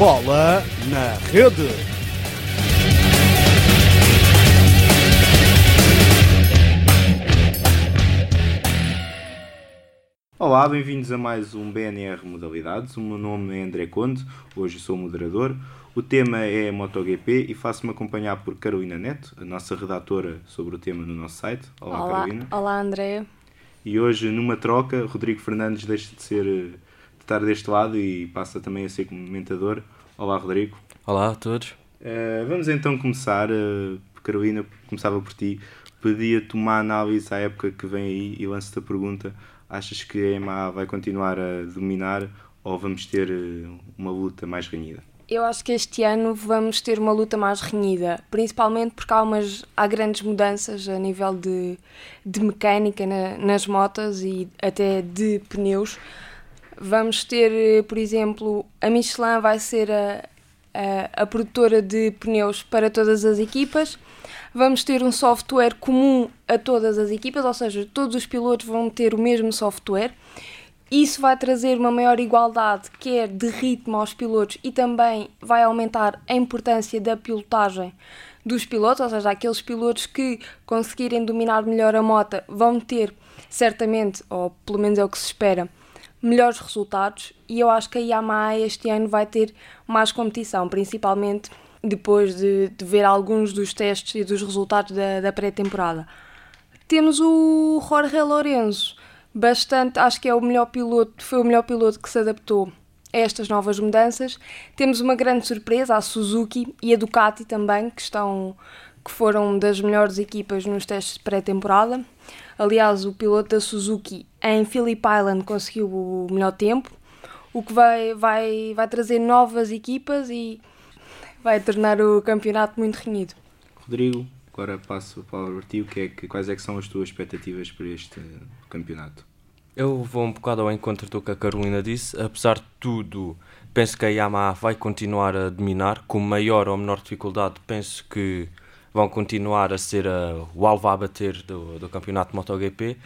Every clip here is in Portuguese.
Bola na Rede. Olá, bem-vindos a mais um BNR Modalidades. O meu nome é André Conde, hoje sou moderador. O tema é MotoGP e faço-me acompanhar por Carolina Neto, a nossa redatora sobre o tema no nosso site. Olá, Olá, Carolina. Olá André. E hoje, numa troca, Rodrigo Fernandes deixa de ser de estar deste lado e passa também a ser comentador. Olá, Rodrigo. Olá a todos. Uh, vamos então começar. Uh, Carolina, começava por ti. Pedia-te uma análise à época que vem aí e lanço-te a pergunta: achas que a EMA vai continuar a dominar ou vamos ter uh, uma luta mais renhida? Eu acho que este ano vamos ter uma luta mais renhida, principalmente porque há, umas, há grandes mudanças a nível de, de mecânica na, nas motas e até de pneus. Vamos ter, por exemplo, a Michelin vai ser a, a, a produtora de pneus para todas as equipas. Vamos ter um software comum a todas as equipas, ou seja, todos os pilotos vão ter o mesmo software. Isso vai trazer uma maior igualdade, quer de ritmo aos pilotos, e também vai aumentar a importância da pilotagem dos pilotos, ou seja, aqueles pilotos que conseguirem dominar melhor a moto vão ter certamente, ou pelo menos é o que se espera, melhores resultados. E eu acho que a Yamaha este ano vai ter mais competição, principalmente depois de, de ver alguns dos testes e dos resultados da, da pré-temporada. Temos o Jorge Lourenço bastante, acho que é o melhor piloto, foi o melhor piloto que se adaptou a estas novas mudanças. Temos uma grande surpresa, a Suzuki e a Ducati também, que estão que foram das melhores equipas nos testes de pré-temporada. Aliás, o piloto da Suzuki em Phillip Island conseguiu o melhor tempo, o que vai, vai, vai trazer novas equipas e vai tornar o campeonato muito renhido. Rodrigo, agora passo a palavra a ti. O que é que, quais é que são as tuas expectativas para este campeonato? Eu vou um bocado ao encontro do que a Carolina disse. Apesar de tudo, penso que a Yamaha vai continuar a dominar. Com maior ou menor dificuldade, penso que vão continuar a ser a, o alvo a bater do, do campeonato MotoGP.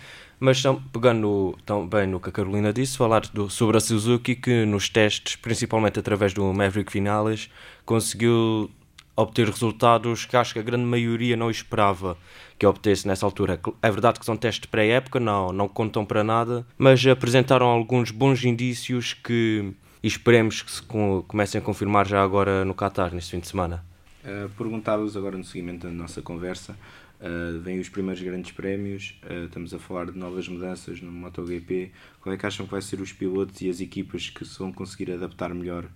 Mas pegando também no que a Carolina disse, falar do, sobre a Suzuki, que nos testes, principalmente através do Maverick Finales, conseguiu obter resultados que acho que a grande maioria não esperava que obtesse nessa altura. É verdade que são testes pré-época, não, não contam para nada, mas apresentaram alguns bons indícios que esperemos que se comecem a confirmar já agora no Qatar, neste fim de semana. Uh, Perguntava-vos agora no seguimento da nossa conversa, uh, vêm os primeiros grandes prémios, uh, estamos a falar de novas mudanças no MotoGP, qual é que acham que vai ser os pilotos e as equipas que se vão conseguir adaptar melhor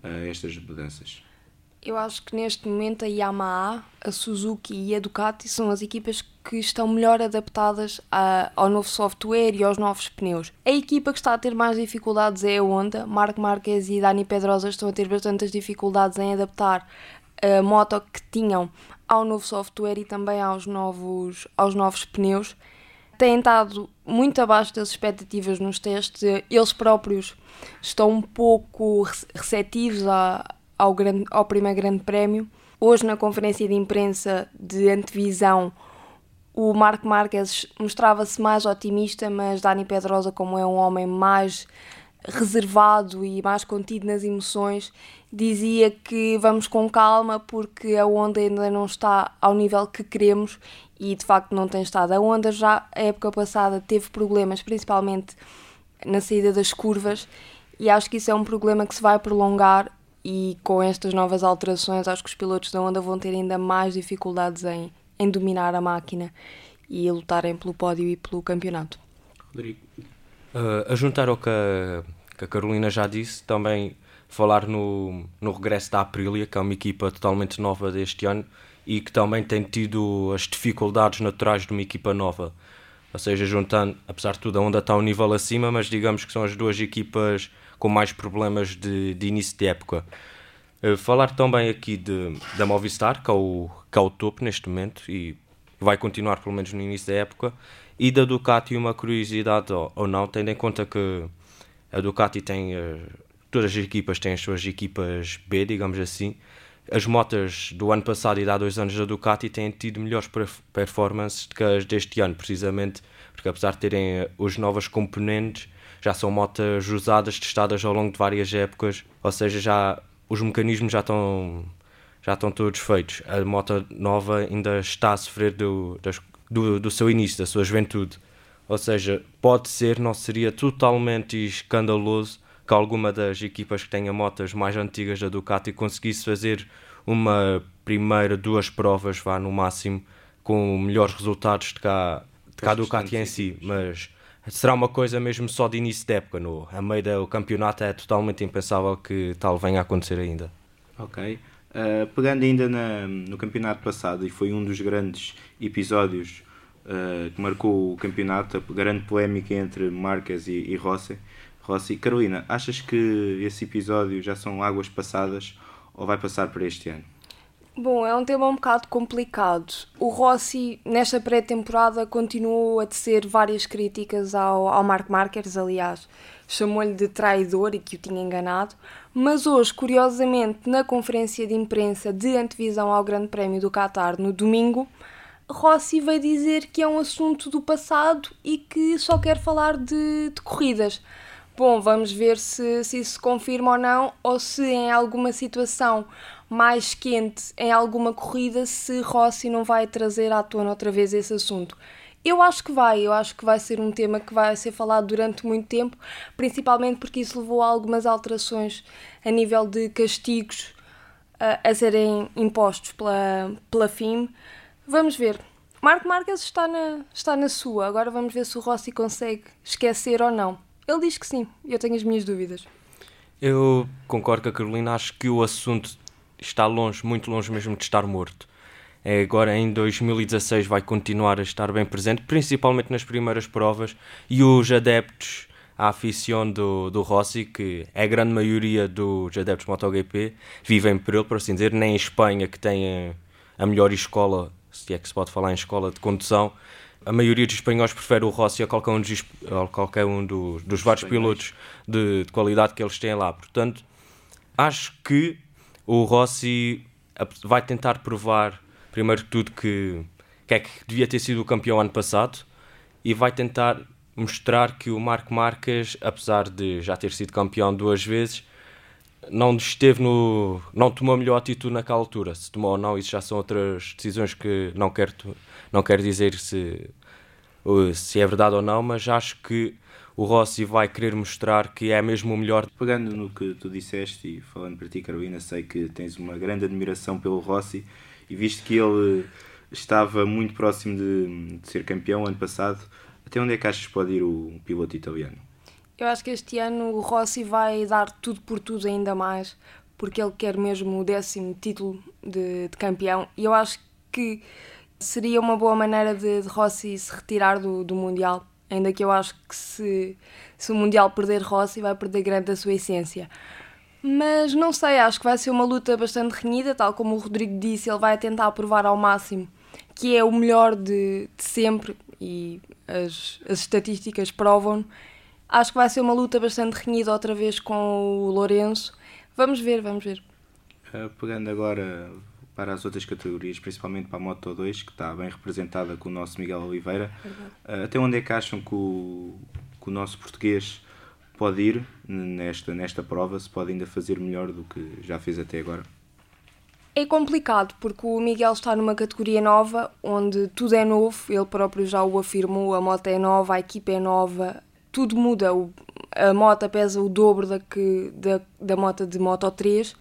a estas mudanças? Eu acho que neste momento a Yamaha, a Suzuki e a Ducati são as equipas que estão melhor adaptadas a, ao novo software e aos novos pneus. A equipa que está a ter mais dificuldades é a Honda. Marco Marques e Dani Pedrosa estão a ter bastantes dificuldades em adaptar a moto que tinham ao novo software e também aos novos, aos novos pneus. Têm estado muito abaixo das expectativas nos testes. Eles próprios estão um pouco receptivos ao, grande, ao primeiro grande prémio. Hoje, na conferência de imprensa de antevisão, o Marco Marques mostrava-se mais otimista, mas Dani Pedrosa, como é um homem mais reservado e mais contido nas emoções, dizia que vamos com calma porque a onda ainda não está ao nível que queremos e de facto não tem estado. A onda já a época passada teve problemas, principalmente na saída das curvas, e acho que isso é um problema que se vai prolongar e com estas novas alterações acho que os pilotos da Honda vão ter ainda mais dificuldades em, em dominar a máquina e lutarem pelo pódio e pelo campeonato. Rodrigo. Uh, a juntar ao que a, que a, Carolina já disse, também falar no, no regresso da Aprilia, que é uma equipa totalmente nova deste ano e que também tem tido as dificuldades naturais de uma equipa nova. Ou seja, juntando, apesar de tudo, a Honda está um nível acima, mas digamos que são as duas equipas com mais problemas de, de início de época. Uh, falar também aqui de, da Movistar, que é, o, que é o topo neste momento e vai continuar pelo menos no início da época, e da Ducati uma curiosidade ou, não, tendo em conta que a Ducati tem, uh, todas as equipas têm as suas equipas B, digamos assim, as motas do ano passado e de há dois anos da Ducati têm tido melhores performances que as deste ano, precisamente porque apesar de terem eh, os novas componentes, já são motas usadas, testadas ao longo de várias épocas, ou seja, já os mecanismos já estão já estão todos feitos. A moto nova ainda está a sofrer do, do, do seu início, da sua juventude. Ou seja, pode ser, não seria totalmente escandaloso que alguma das equipas que tenha motas mais antigas da Ducati conseguisse fazer uma primeira, duas provas, vá no máximo, com melhores resultados de cá, de cá Ducati em si. Mas será uma coisa mesmo só de início de época. No, a meio do campeonato é totalmente impensável que tal venha a acontecer ainda. Ok. Uh, pegando ainda na, no campeonato passado, e foi um dos grandes episódios uh, que marcou o campeonato, a grande polémica entre Marques e, e Rossi. Rossi. Carolina, achas que esse episódio já são águas passadas ou vai passar para este ano? Bom, é um tema um bocado complicado. O Rossi, nesta pré-temporada, continuou a tecer várias críticas ao, ao Mark Marquez, aliás, chamou-lhe de traidor e que o tinha enganado, mas hoje, curiosamente, na conferência de imprensa de antevisão ao Grande Prémio do Qatar no domingo, Rossi veio dizer que é um assunto do passado e que só quer falar de, de corridas. Bom, vamos ver se, se isso se confirma ou não, ou se em alguma situação mais quente, em alguma corrida, se Rossi não vai trazer à tona outra vez esse assunto. Eu acho que vai, eu acho que vai ser um tema que vai ser falado durante muito tempo, principalmente porque isso levou a algumas alterações a nível de castigos uh, a serem impostos pela, pela FIM. Vamos ver. Marco Marques está na, está na sua, agora vamos ver se o Rossi consegue esquecer ou não. Ele diz que sim, eu tenho as minhas dúvidas. Eu concordo com a Carolina, acho que o assunto está longe, muito longe mesmo de estar morto. É, agora em 2016 vai continuar a estar bem presente, principalmente nas primeiras provas, e os adeptos à aficião do, do Rossi, que é a grande maioria dos adeptos MotoGP, vivem por ele, por assim dizer, nem em Espanha, que tem a melhor escola, se é que se pode falar em escola de condução, a maioria dos espanhóis prefere o Rossi a qualquer um dos, a qualquer um dos, dos vários pilotos de, de, qualidade que eles têm lá. Portanto, acho que o Rossi vai tentar provar, primeiro de tudo, que, que é que devia ter sido o campeão ano passado e vai tentar mostrar que o Marco Marques, apesar de já ter sido campeão duas vezes, não esteve no. não tomou a melhor atitude naquela altura. Se tomou ou não, isso já são outras decisões que não quero, não quero dizer se, se é verdade ou não, mas acho que o Rossi vai querer mostrar que é mesmo o melhor. Pegando no que tu disseste e falando para ti, Carolina, sei que tens uma grande admiração pelo Rossi e visto que ele estava muito próximo de, de ser campeão ano passado, até onde é que achas que pode ir o piloto italiano? Eu acho que este ano o Rossi vai dar tudo por tudo ainda mais, porque ele quer mesmo o décimo título de, de campeão e eu acho que seria uma boa maneira de, de Rossi se retirar do, do Mundial, ainda que eu acho que se, se o Mundial perder Rossi vai perder grande a sua essência. Mas não sei, acho que vai ser uma luta bastante renhida, tal como o Rodrigo disse, ele vai tentar provar ao máximo que é o melhor de, de sempre e as, as estatísticas provam Acho que vai ser uma luta bastante renhida outra vez com o Lourenço. Vamos ver, vamos ver. Uh, pegando agora para as outras categorias, principalmente para a Moto 2, que está bem representada com o nosso Miguel Oliveira, uh, até onde é que acham que o, que o nosso português pode ir nesta, nesta prova? Se pode ainda fazer melhor do que já fez até agora? É complicado porque o Miguel está numa categoria nova onde tudo é novo, ele próprio já o afirmou, a moto é nova, a equipa é nova, tudo muda. A moto pesa o dobro da, que, da, da moto de Moto 3.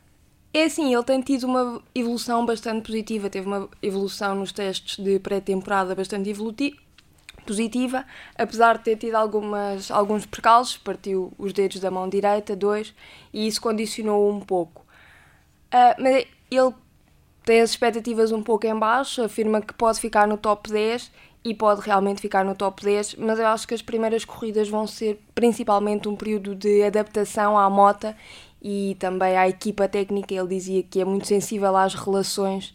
É assim, ele tem tido uma evolução bastante positiva. Teve uma evolução nos testes de pré-temporada bastante positiva, apesar de ter tido algumas, alguns percalços, partiu os dedos da mão direita, dois, e isso condicionou um pouco. Uh, mas ele tem as expectativas um pouco em baixo, afirma que pode ficar no top 10 e pode realmente ficar no top 10, mas eu acho que as primeiras corridas vão ser principalmente um período de adaptação à moto e também à equipa técnica. Ele dizia que é muito sensível às relações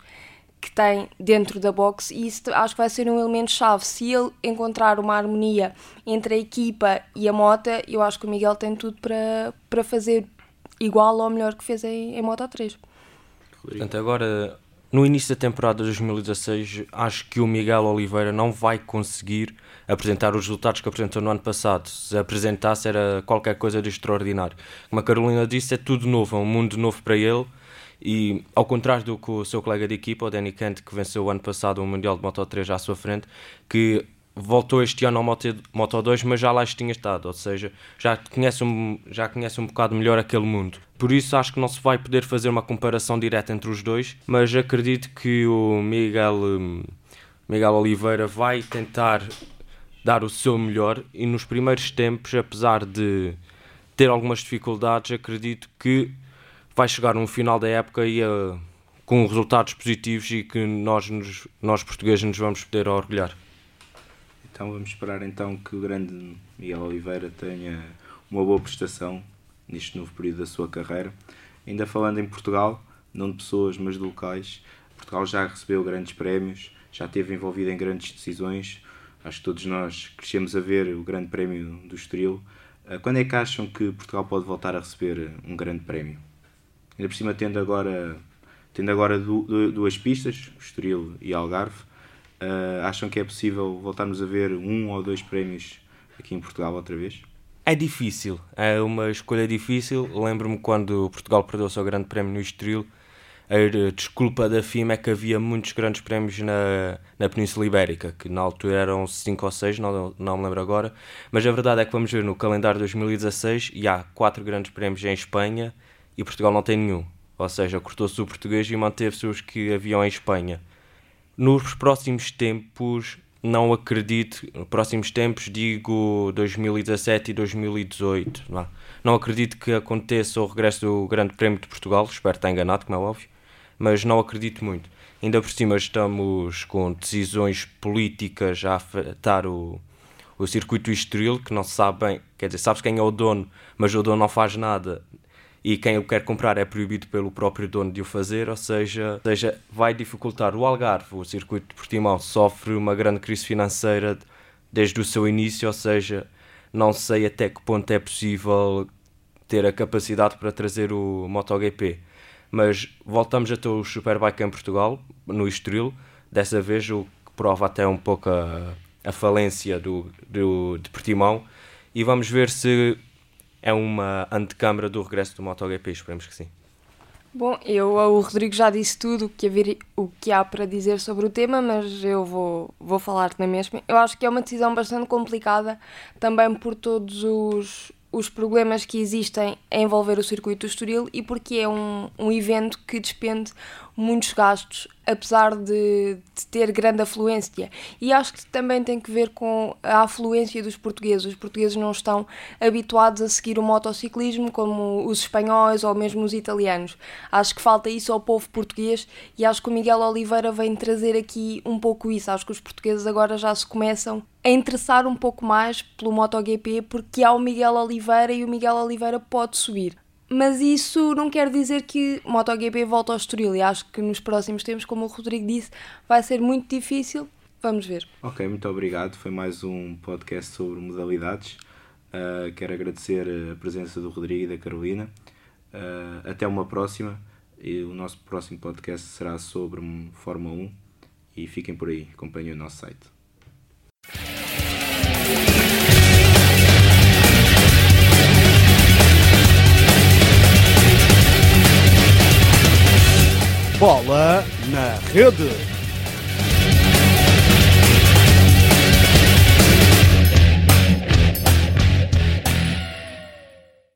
que tem dentro da box e isso acho que vai ser um elemento chave. Se ele encontrar uma harmonia entre a equipa e a moto, eu acho que o Miguel tem tudo para, para fazer igual ou melhor que fez em, em Moto 3. Portanto, agora no início da temporada 2016, acho que o Miguel Oliveira não vai conseguir apresentar os resultados que apresentou no ano passado. Se apresentasse, era qualquer coisa de extraordinário. Como a Carolina disse, é tudo novo, é um mundo novo para ele. E ao contrário do que o seu colega de equipa, o Danny Kent, que venceu o ano passado o Mundial de Moto 3 à sua frente, que voltou este ano ao Moto, Moto 2, mas já lá tinha estado, ou seja, já conhece, um, já conhece um bocado melhor aquele mundo. Por isso acho que não se vai poder fazer uma comparação direta entre os dois, mas acredito que o Miguel, hum, Miguel Oliveira vai tentar dar o seu melhor e nos primeiros tempos, apesar de ter algumas dificuldades, acredito que vai chegar um final da época e uh, com resultados positivos e que nós, nos, nós portugueses nos vamos poder orgulhar. Então vamos esperar então que o grande Miguel Oliveira tenha uma boa prestação neste novo período da sua carreira. Ainda falando em Portugal, não de pessoas, mas de locais, Portugal já recebeu grandes prémios, já esteve envolvido em grandes decisões. Acho que todos nós crescemos a ver o Grande Prémio do Estoril. Ah, quando é que acham que Portugal pode voltar a receber um grande prémio? Ainda por cima, tendo agora, tendo agora duas pistas, Estoril e Algarve, Uh, acham que é possível voltarmos a ver um ou dois prémios aqui em Portugal outra vez? É difícil, é uma escolha difícil. Lembro-me quando Portugal perdeu o seu grande prémio no Estoril, a desculpa da FIMA é que havia muitos grandes prémios na, na Península Ibérica, que na altura eram 5 ou 6, não, não me lembro agora. Mas a verdade é que vamos ver no calendário 2016 e há 4 grandes prémios em Espanha e Portugal não tem nenhum. Ou seja, cortou-se o português e manteve-se os que haviam em Espanha. Nos próximos tempos, não acredito, próximos tempos digo 2017 e 2018, não, não acredito que aconteça o regresso do Grande Prémio de Portugal, espero estar enganado, como é óbvio, mas não acredito muito. Ainda por cima estamos com decisões políticas a afetar o, o circuito Estoril, que não se sabe bem, quer dizer, sabes quem é o dono, mas o dono não faz nada e quem o quer comprar é proibido pelo próprio dono de o fazer, ou seja, seja vai dificultar o Algarve. O circuito de Portimão sofre uma grande crise financeira desde o seu início, ou seja, não sei até que ponto é possível ter a capacidade para trazer o MotoGP. Mas voltamos a ter o Superbike em Portugal, no Estoril, dessa vez o que prova até um pouco a, a falência do, do, de Portimão, e vamos ver se é uma antecâmara do regresso do MotoGP, esperemos que sim. Bom, eu, o Rodrigo já disse tudo o que, haver, o que há para dizer sobre o tema, mas eu vou, vou falar na mesma. Eu acho que é uma decisão bastante complicada, também por todos os, os problemas que existem a envolver o circuito do Estoril e porque é um, um evento que despende muitos gastos, apesar de, de, ter grande afluência. E acho que também tem que ver com a afluência dos portugueses. Os portugueses não estão habituados a seguir o motociclismo como os espanhóis ou mesmo os italianos. Acho que falta isso ao povo português e acho que o Miguel Oliveira vem trazer aqui um pouco isso. Acho que os portugueses agora já se começam a interessar um pouco mais pelo MotoGP porque há o Miguel Oliveira e o Miguel Oliveira pode subir. Mas isso não quer dizer que MotoGP volta ao Estoril e acho que nos próximos tempos, como o Rodrigo disse, vai ser muito difícil. Vamos ver. Ok, muito obrigado. Foi mais um podcast sobre modalidades. Uh, quero agradecer a presença do Rodrigo e da Carolina. Uh, até uma próxima. E o nosso próximo podcast será sobre Fórmula 1. E fiquem por aí, acompanhem o nosso site. Bola na rede.